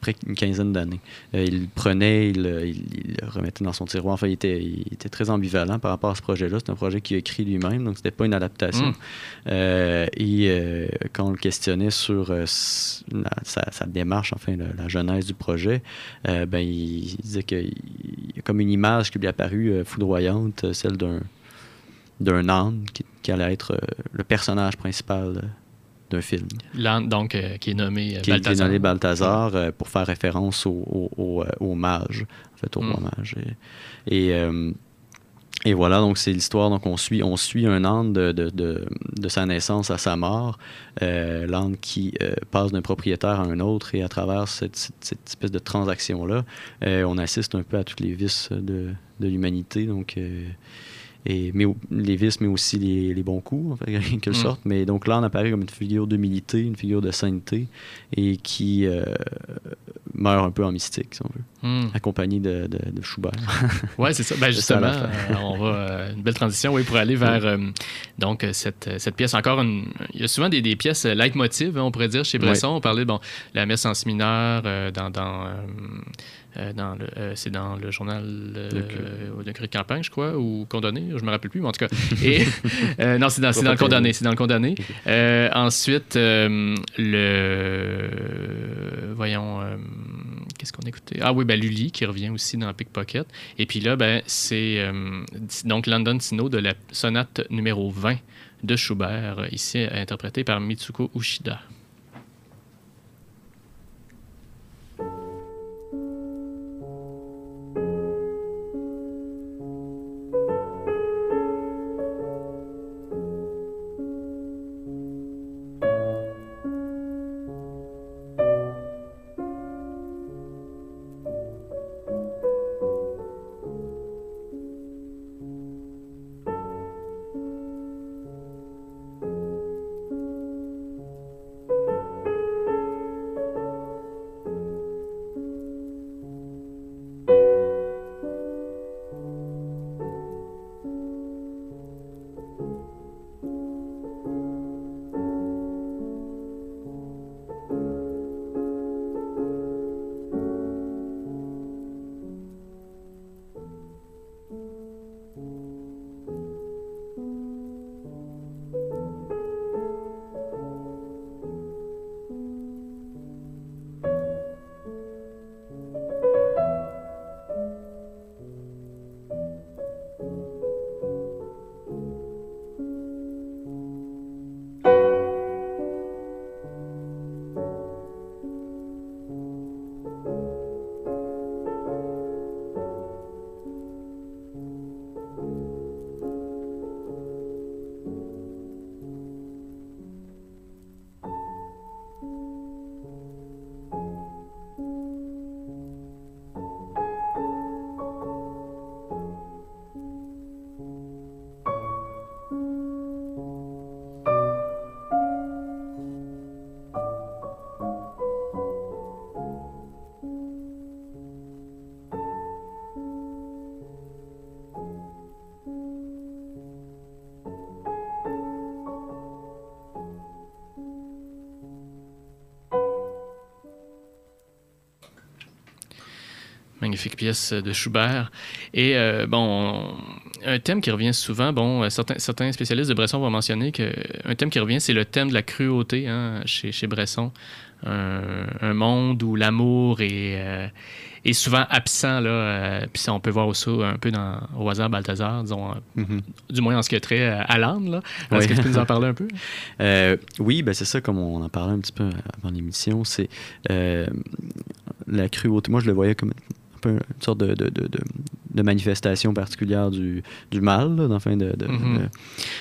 près une quinzaine d'années. Euh, il prenait, il, il, le remettait dans son tiroir. Enfin, il était, il était très ambivalent par rapport à ce projet-là. C'est un projet qu'il a écrit lui-même, donc c'était pas une adaptation. Hmm. Euh, et quand on le questionnait sur sa, démarche, enfin, la, genèse du projet, ben il, disait qu'il y a comme une image qui lui est apparue foudroyante, celle d'un d'un âne qui, qui, allait être le personnage principal d'un film. donc, euh, qui est nommé euh, Balthazar. Qui est nommé Balthazar euh, pour faire référence au, au, au, mage, en fait, au roi hmm. mage. Et, et, voilà, donc c'est l'histoire. Donc, on suit, on suit un âne de, de, de, de sa naissance à sa mort. l'âne qui passe d'un propriétaire à un autre et à travers cette, cette, espèce de transaction-là, on assiste un peu à tous les vices de, de l'humanité. Donc, et mais, les vices, mais aussi les, les bons coups, en fait, en quelque Mm. sorte. Mais donc là, on apparaît comme une figure d'humilité, une figure de sainteté, et qui euh, meurt un peu en mystique, si on veut, Hmm. accompagné de, de, de Schubert. Ouais, c'est ça. Ben, ça, justement, euh, on va euh, une belle transition, oui, pour aller vers euh, donc cette, cette pièce. Encore une, il y a souvent des, des pièces leitmotiv, hein, on pourrait dire chez Bresson. On parlait bon, la messe en si mineur dans dans euh, euh, dans le euh, c'est dans le journal euh, de de campagne, je crois, ou condamné, je me rappelle plus, mais en tout cas. Et euh, non, c'est dans, c'est dans le condamné, c'est dans le condamné. Ensuite, le voyons. Qu'est-ce qu'on écoutait? Ah oui, ben Lully qui revient aussi dans Pickpocket. Et puis là, ben, c'est donc London Sino de la sonate numéro 20 de Schubert, ici interprétée par Mitsuko Ushida. Magnifique pièce de Schubert. Et euh, bon, un thème qui revient souvent, bon, euh, certains, certains spécialistes de Bresson vont mentionner qu'un thème qui revient, c'est le thème de la cruauté hein, chez, chez Bresson. Un, un monde où l'amour est, euh, est souvent absent. Là, euh, puis ça, on peut voir aussi un peu dans, au hasard Balthazar, disons, euh, Mhm. du moins en ce qui a trait euh, à l'âne. là. Est-ce que tu peux nous en parler un peu? Euh, oui, ben c'est ça, comme on en parlait un petit peu avant l'émission, c'est euh, la cruauté. Moi, je le voyais comme peu une sorte de, de, de, manifestation particulière du, du mal, là, dans le fin de... Parce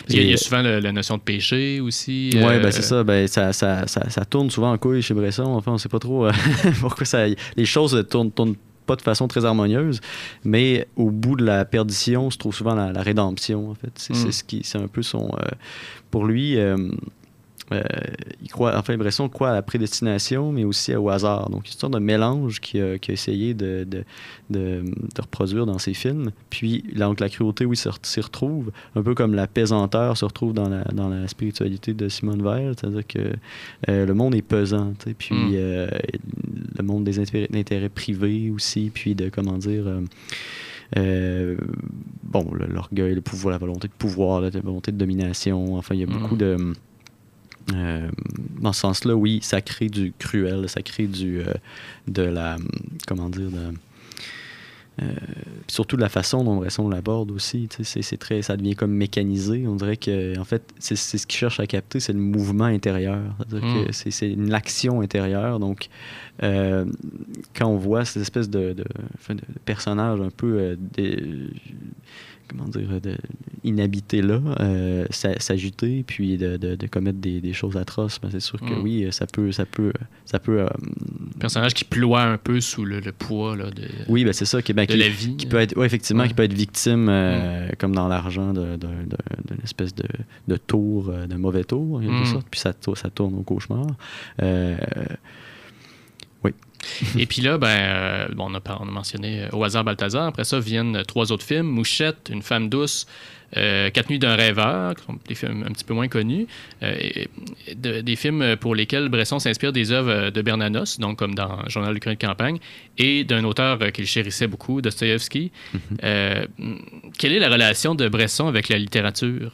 qu'il y a- il y Et- a souvent le- la notion de péché aussi. Ouais, euh, ben c'est ça. Ben, ça, ça, ça, ça tourne souvent en couille chez Bresson. Enfin, on sait pas trop euh, pourquoi ça. Les choses ne tournent, tournent pas de façon très harmonieuse, mais au bout de la perdition se trouve souvent la, la rédemption. En fait, c'est Mm. c'est ce qui, c'est un peu son. euh, pour lui, euh, euh, il croit. Enfin, Bresson croit à la prédestination, mais aussi au hasard. Donc, une sorte de mélange qu'il a, qu'il a essayé de, de, de, de reproduire dans ses films. Puis, là, donc, la cruauté, oui, s'y re- s'y retrouve, un peu comme la pesanteur se retrouve dans la, dans la spiritualité de Simone Weil, c'est-à-dire que euh, le monde est pesant, puis Mm. euh, le monde des intérêts, privés aussi, puis de, comment dire, euh, bon, l'orgueil, le pouvoir, la volonté de pouvoir, la volonté de domination, enfin, il y a beaucoup de... euh, dans ce sens-là, oui, ça crée du cruel, ça crée du, euh, de la, comment dire, de, euh, surtout de la façon dont Bresson l'aborde aussi, c'est- très, ça devient comme mécanisé. On dirait que, en fait, c'est ce qu'il cherche à capter, c'est le mouvement intérieur. Mm. que c'est c'est une action intérieure. Donc, euh, quand on voit cette espèce de, de, personnage un peu euh, comment dire, de, inhabité là, euh, s'agiter, puis de, de, commettre des, des, choses atroces. Ben, c'est sûr que mm. oui, ça peut, ça peut, ça peut. Euh, personnage qui ploie un peu sous le, poids là, de. Oui, ben c'est ça, qui, ben, de la vie. Qui peut être, ouais, effectivement, qui peut être victime, euh, mm. comme dans l'argent, d'une espèce de, de tour, d'un mauvais tour, en quelque mm. sorte, puis ça, ça tourne au cauchemar. Et puis là, ben, euh, on, a, on, a, mentionné euh, Au hasard Balthazar. Après ça viennent trois autres films Mouchette, Une femme douce, euh, Quatre nuits d'un rêveur, qui sont des films un petit peu moins connus. des films pour lesquels Bresson s'inspire des œuvres de Bernanos, donc comme dans Journal du de campagne, et d'un auteur qu'il chérissait beaucoup, Dostoevsky. Mm-hmm. quelle est la relation de Bresson avec la littérature?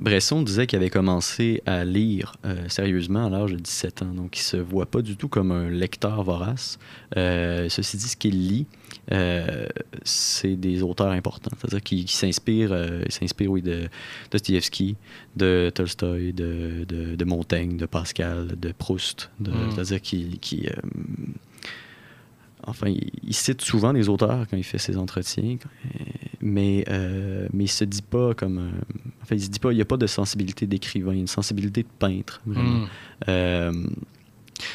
Bresson disait qu'il avait commencé à lire euh, sérieusement à l'âge de 17 ans, donc il se voit pas du tout comme un lecteur vorace. Euh, ceci dit, ce qu'il lit, euh, c'est des auteurs importants, c'est-à-dire qui, s'inspirent, s'inspire oui, de Dostoevsky, de Tolstoï, de, de, Montaigne, de Pascal, de Proust, mm. c'est-à-dire qui, qui enfin, il, cite souvent des auteurs quand il fait ses entretiens, mais, euh, mais il se dit pas comme. enfin, il se dit pas, il n'y a pas de sensibilité d'écrivain, il y a une sensibilité de peintre, vraiment. Hmm. Euh,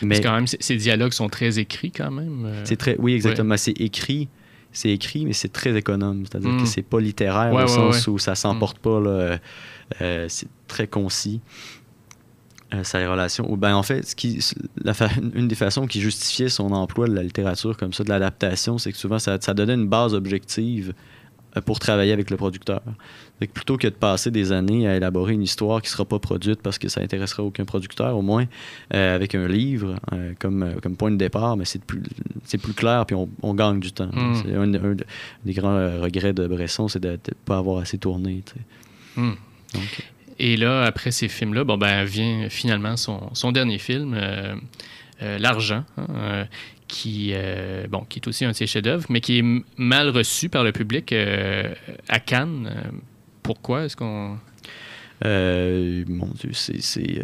mais quand même, ces dialogues sont très écrits quand même. Euh. C'est très, oui, exactement. C'est écrit, c'est écrit, mais c'est très économe. C'est-à-dire que hmm. c'est pas littéraire au sens où ça s'emporte hmm. pas. c'est très concis. Euh, sa relation. Ou ben en fait, ce qui, la une des façons qui justifiait son emploi de la littérature comme ça, de l'adaptation, c'est que souvent ça, ça, donnait une base objective euh, pour travailler avec le producteur. plutôt que de passer des années à élaborer une histoire qui ne sera pas produite parce que ça intéressera aucun producteur, au moins euh, avec un livre comme, comme point de départ, mais c'est plus, plus clair puis on, gagne du temps. Mm. C'est un, des grands regrets de Bresson, c'est de ne pas avoir assez tourné. Mm. Donc, et là, après ces films-là, bon, ben, vient finalement son, son dernier film, euh, euh, L'argent, hein, euh, qui, bon, qui est aussi un de ses chefs-d'œuvre, mais qui est mal reçu par le public à Cannes. pourquoi est-ce qu'on. Euh, mon Dieu, c'est euh,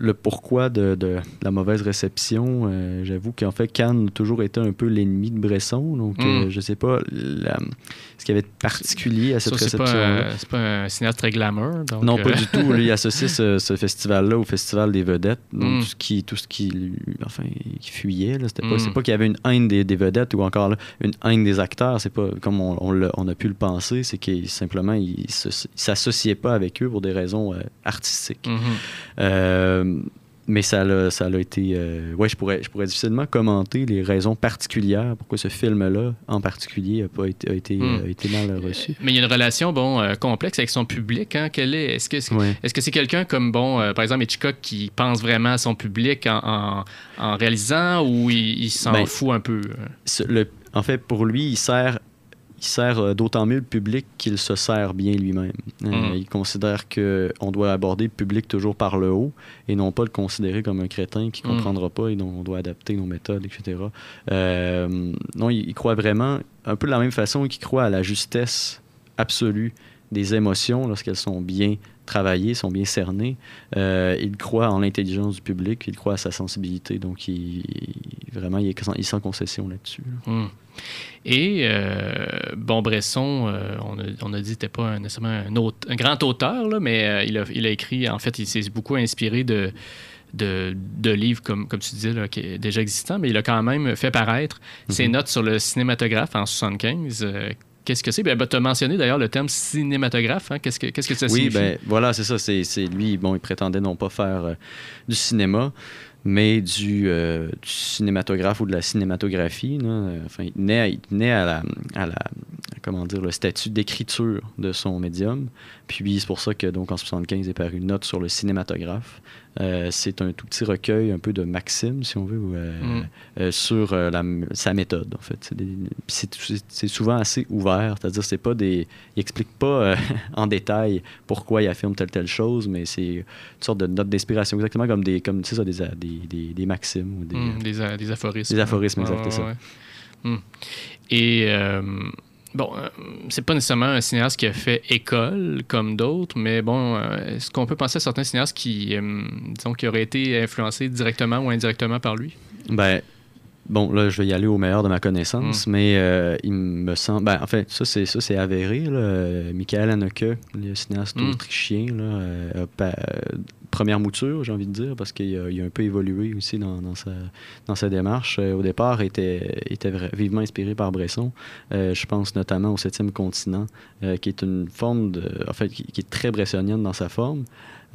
le pourquoi de, de, la mauvaise réception. Euh, j'avoue qu'en fait, Cannes a toujours été un peu l'ennemi de Bresson. Donc, mm. je sais pas ce qu'il y avait de particulier à cette réception. C'est pas, un cinéaste très glamour. non, pas du tout. il associe ce, ce festival-là au festival des vedettes. Donc, mm. tout ce qui, tout ce qui, enfin, qui fuyait. C'est pas, mm. pas qu'il y avait une haine des, des, vedettes ou encore une haine des acteurs. C'est pas comme on, on, a pu le penser. C'est qu'il simplement, il, s'associait pas avec eux pour des raisons euh, artistiques. Mhm. Euh, mais ça a, ça a été. Euh, ouais, je pourrais, je pourrais difficilement commenter les raisons particulières pourquoi ce film-là, en particulier, n'a pas été, a été, été, mal reçu. Mais il y a une relation bon, complexe avec son public. Hein? Quelle est, est-ce que est-ce que c'est quelqu'un comme, bon, par exemple, Hitchcock qui pense vraiment à son public en, en, réalisant ou il, s'en ben, fout un peu? Le, en fait, pour lui, il sert il sert euh, d'autant mieux le public qu'il se sert bien lui-même. Euh, mm. Il considère qu'on doit aborder le public toujours par le haut et non pas le considérer comme un crétin qui ne mm. comprendra pas et dont on doit adapter nos méthodes, etc. Euh, non, il, croit vraiment, un peu de la même façon qu'il croit à la justesse absolue des émotions lorsqu'elles sont bien travaillées, sont bien cernées. il croit en l'intelligence du public, il croit à sa sensibilité. Donc, il, vraiment, il est, il sans concession là-dessus. Mm. Et euh, bon, Bresson, euh, on, a, on, a, dit n'était pas nécessairement un, un, grand auteur, là, mais euh, il, a, il, a, écrit, en fait, il s'est beaucoup inspiré de, de, de, livres, comme, comme tu disais, là, qui est déjà existant, mais il a quand même fait paraître ses mhm. notes sur le cinématographe en 75. Qu'est-ce que c'est? Ben, ben tu as mentionné d'ailleurs le terme cinématographe. Hein? Qu'est-ce, que, qu'est-ce que ça signifie? Oui, ben, voilà, c'est ça. C'est, c'est lui, bon, il prétendait non pas faire du cinéma mais du, euh, du, cinématographe ou de la cinématographie. Enfin, il tenait, à, la, à la, comment dire, le statut d'écriture de son médium. Puis c'est pour ça que donc en 75 est paru une note sur le cinématographe. Euh, c'est un tout petit recueil un peu de maximes, si on veut, euh, mm. euh, sur la, sa méthode, en fait. C'est souvent assez ouvert, c'est-à-dire c'est pas des... Il explique pas en détail pourquoi il affirme telle telle chose, mais c'est une sorte de note d'inspiration, exactement comme des, comme, ça, des, des, des, maximes ou des... Mm, des, aphorismes. Des aphorismes, exactement. Mm. Et Bon, euh, c'est pas nécessairement un cinéaste qui a fait école comme d'autres, mais bon, euh, est-ce qu'on peut penser à certains cinéastes qui, euh, disons, qui auraient été influencés directement ou indirectement par lui? Ben, bon, là, je vais y aller au meilleur de ma connaissance, Mm. mais euh, il me semble. Ben, en fait, ça, c'est, ça, c'est avéré. Là. Michael Haneke, le cinéaste Mm. autrichien, là, euh, pa- euh, première mouture, j'ai envie de dire, parce qu'il a, il a un peu évolué aussi dans, dans sa, dans sa démarche. Au départ, il était, était vivement inspiré par Bresson. Euh, je pense notamment au Septième continent, qui est une forme de. En fait, qui, qui est très bressonienne dans sa forme.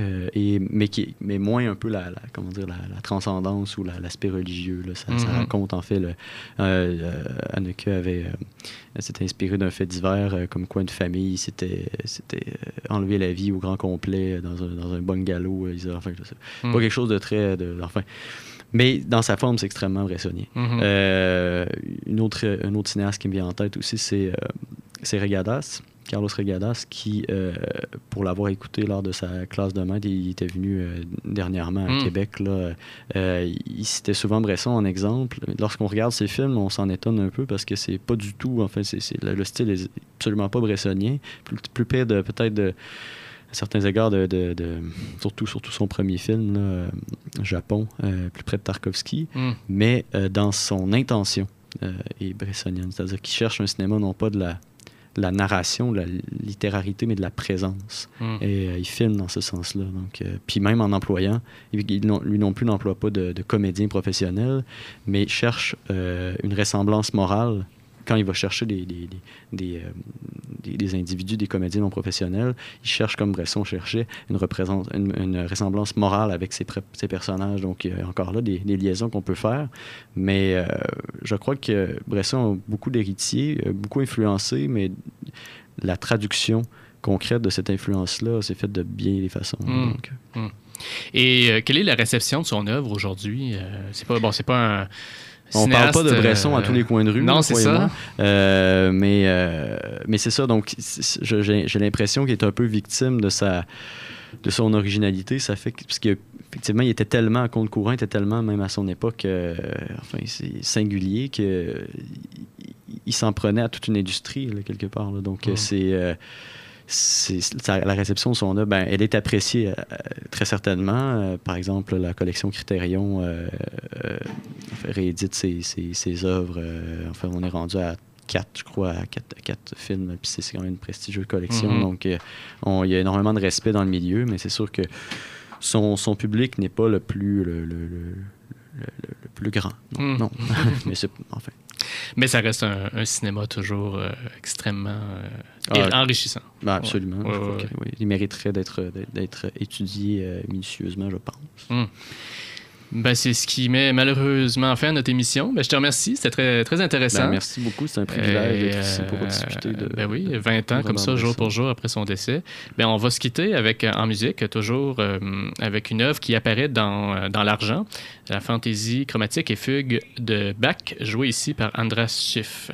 Euh, et, mais, qui, mais moins un peu la, la- comment dire, la, la transcendance ou la- l'aspect religieux. Là. Ça, ça Mhm. raconte en fait, le, euh, euh, Anneke avait, euh, s'était inspiré d'un fait divers, euh, comme quoi une famille s'était, s'était euh, enlevé la vie au grand complet dans un, dans un bungalow. enfin, je sais. Mm. Pas quelque chose de très... De, enfin, mais dans sa forme, c'est extrêmement. Mhm. Euh, une autre, un autre cinéaste qui me vient en tête aussi, c'est c'est Regadas, Carlos Regadas, qui, euh, pour l'avoir écouté lors de sa classe de maître, il était venu euh, dernièrement à Mm. Québec. Là, euh, il citait souvent Bresson en exemple. Lorsqu'on regarde ses films, on s'en étonne un peu parce que c'est pas du tout, en fait, le, le style est absolument pas bressonien. Plus, plus près de peut-être de à certains égards de, de- de- surtout surtout son premier film là, Japon plus près de Tarkovsky Mm. mais dans son intention est bressonienne. C'est-à-dire qu'il cherche un cinéma non pas de la, de la narration, de la littérarité, mais de la présence. Mm. Et euh, il filme dans ce sens-là. Donc, euh, puis même en employant, il- il non- lui non plus n'emploie pas de, de comédien professionnel, mais il cherche euh, une ressemblance morale quand il va chercher des, des, des, des, euh, des- des individus, des comédiens non professionnels, il cherche, comme Bresson cherchait, une, une, une ressemblance morale avec ses, personnages. Donc, il y a encore là des, des liaisons qu'on peut faire. Mais euh, je crois que Bresson a beaucoup d'héritiers, euh, beaucoup influencé, mais la traduction concrète de cette influence-là s'est faite de bien des façons. Mm. Donc, Et euh, quelle est la réception de son œuvre aujourd'hui? Euh, c'est pas, bon, c'est pas un. On parle pas de Bresson à euh, tous les coins de rue. Non, c'est ça. Euh, mais euh, mais c'est ça. Donc, j'ai l'impression qu'il est un peu victime de sa de son originalité. Ça fait que parce qu'effectivement, il était tellement à compte courant, il était tellement même à son époque, euh, enfin, c'est singulier que il, il s'en prenait à toute une industrie là, quelque part. là. Donc, c'est euh, la réception de son œuvre, ben, elle est appréciée euh, très certainement. Euh, par exemple, la collection Critérion euh, réédite ses, ses, ses œuvres. enfin, on est rendu à quatre, je crois, à quatre, films. Puis c'est quand même une prestigieuse collection. Mhm. Donc, on- il y a énormément de respect dans le milieu, mais c'est sûr que son, son public n'est pas le plus, le, le- le- le- le- le plus grand. Non, Mm. non. mais c'est, enfin, Mais ça reste un, un cinéma toujours extrêmement euh, Ah, enrichissant. ben, absolument. Ouais, ouais, que, il mériterait d'être, d'être- d'être étudié euh, minutieusement, je pense. Ben, c'est ce qui met malheureusement fin à notre émission. Ben, je te remercie, c'était très, très intéressant. Ben, merci beaucoup, c'est un privilège Et, d'être ici pour euh, discuter de. Ben oui, 20 ans comme ça, jour pour jour après son décès. Ben, on va se quitter avec, euh, en musique, toujours euh, avec une œuvre qui apparaît dans, euh, dans l'argent, la fantaisie chromatique et fugue de Bach, jouée ici par Andras Schiff.